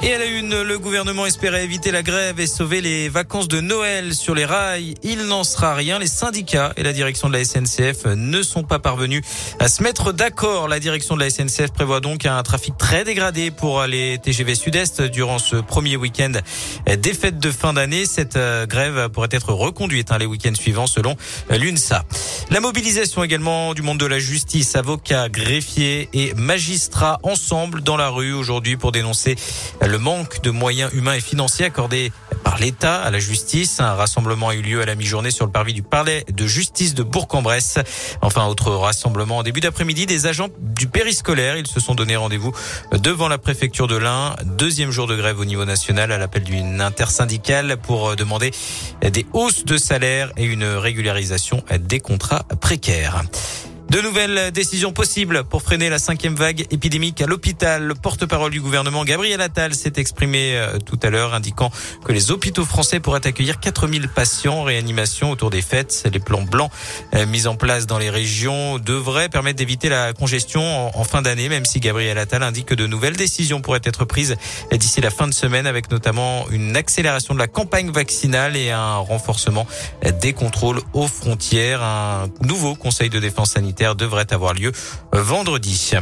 Et à la une, le gouvernement espérait éviter la grève et sauver les vacances de Noël sur les rails. Il n'en sera rien. Les syndicats et la direction de la SNCF ne sont pas parvenus à se mettre d'accord. La direction de la SNCF prévoit donc un trafic très dégradé pour les TGV Sud-Est durant ce premier week-end des fêtes de fin d'année. Cette euh, grève pourrait être reconduite hein, les week-ends suivants selon l'UNSA. La mobilisation également du monde de la justice, avocats, greffiers et magistrats ensemble dans la rue aujourd'hui pour dénoncer le manque de moyens humains et financiers accordés par l'État à la justice. Un rassemblement a eu lieu à la mi-journée sur le parvis du palais de justice de Bourg-en-Bresse. Enfin, autre rassemblement en début d'après-midi, des agents du périscolaire. Ils se sont donné rendez-vous devant la préfecture de l'Ain. Deuxième jour de grève au niveau national à l'appel d'une intersyndicale pour demander des hausses de salaire et une régularisation des contrats précaires. De nouvelles décisions possibles pour freiner la cinquième vague épidémique à l'hôpital. Le porte-parole du gouvernement, Gabriel Attal, s'est exprimé euh, tout à l'heure, indiquant que les hôpitaux français pourraient accueillir 4000 patients en réanimation autour des fêtes. Les plans blancs euh, mis en place dans les régions devraient permettre d'éviter la congestion en fin d'année, même si Gabriel Attal indique que de nouvelles décisions pourraient être prises d'ici la fin de semaine, avec notamment une accélération de la campagne vaccinale et un renforcement des contrôles aux frontières. Un nouveau conseil de défense sanitaire devrait avoir lieu vendredi.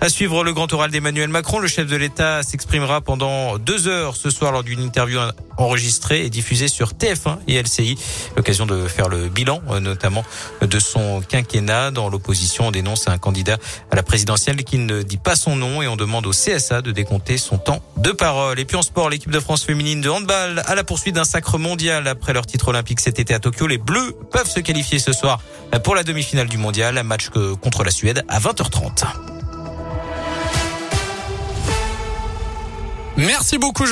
À suivre le grand oral d'Emmanuel Macron, le chef de l'État s'exprimera pendant deux heures ce soir lors d'une interview enregistrée et diffusée sur TF1 et LCI. L'occasion de faire le bilan, euh, notamment de son quinquennat. Dans l'opposition, on dénonce un candidat à la présidentielle qui ne dit pas son nom et on demande au CSA de décompter son temps de parole. Et puis en sport, l'équipe de France féminine de handball à la poursuite d'un sacre mondial après leur titre olympique cet été à Tokyo. Les Bleus peuvent se qualifier ce soir pour la demi-finale du mondial, match contre la Suède à 20h30. Merci beaucoup.